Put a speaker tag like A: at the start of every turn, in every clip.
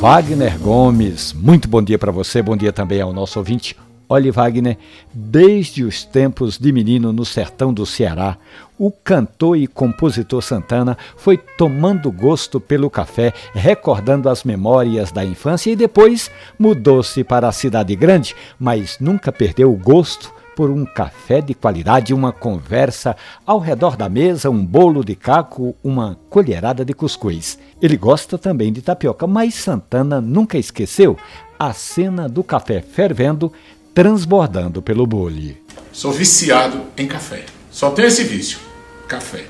A: Wagner Gomes, muito bom dia para você, bom dia também ao nosso ouvinte. Olhe, Wagner, desde os tempos de menino no sertão do Ceará, o cantor e compositor Santana foi tomando gosto pelo café, recordando as memórias da infância e depois mudou-se para a cidade grande, mas nunca perdeu o gosto por um café de qualidade, uma conversa ao redor da mesa, um bolo de caco, uma colherada de cuscuz. Ele gosta também de tapioca, mas Santana nunca esqueceu a cena do café fervendo, transbordando pelo bule.
B: Sou viciado em café. Só tenho esse vício, café.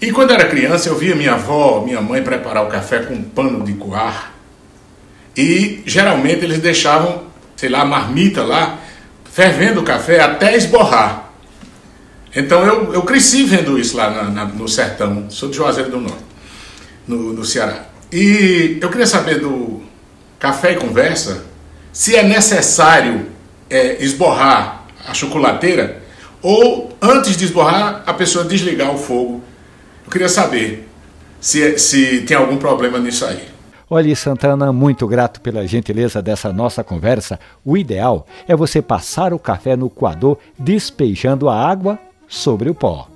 B: E quando era criança, eu via minha avó, minha mãe preparar o café com um pano de coar. E geralmente eles deixavam, sei lá, marmita lá fervendo o café até esborrar. Então eu, eu cresci vendo isso lá na, na, no sertão, sou de Juazeiro do Norte, no, no Ceará. E eu queria saber do café e conversa se é necessário é, esborrar a chocolateira ou antes de esborrar a pessoa desligar o fogo. Eu queria saber se, se tem algum problema nisso aí.
A: Olhe, Santana, muito grato pela gentileza dessa nossa conversa. O ideal é você passar o café no coador despejando a água sobre o pó.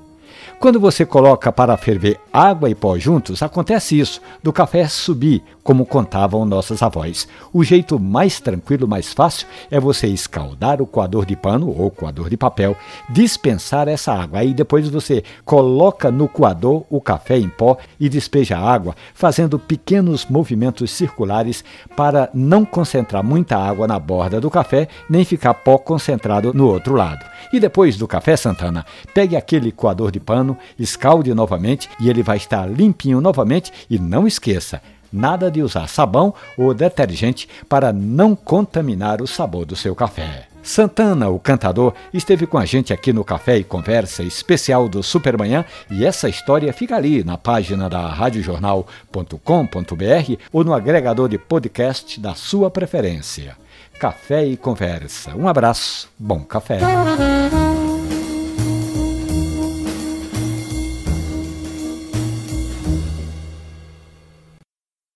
A: Quando você coloca para ferver água e pó juntos, acontece isso, do café subir, como contavam nossas avós. O jeito mais tranquilo, mais fácil, é você escaldar o coador de pano ou coador de papel, dispensar essa água. Aí depois você coloca no coador o café em pó e despeja a água, fazendo pequenos movimentos circulares para não concentrar muita água na borda do café, nem ficar pó concentrado no outro lado. E depois do café, Santana, pegue aquele coador de pano, escalde novamente e ele vai estar limpinho novamente. E não esqueça, nada de usar sabão ou detergente para não contaminar o sabor do seu café. Santana, o cantador, esteve com a gente aqui no Café e Conversa especial do Supermanhã e essa história fica ali na página da radiojornal.com.br ou no agregador de podcast da sua preferência. Café e Conversa. Um abraço, bom café.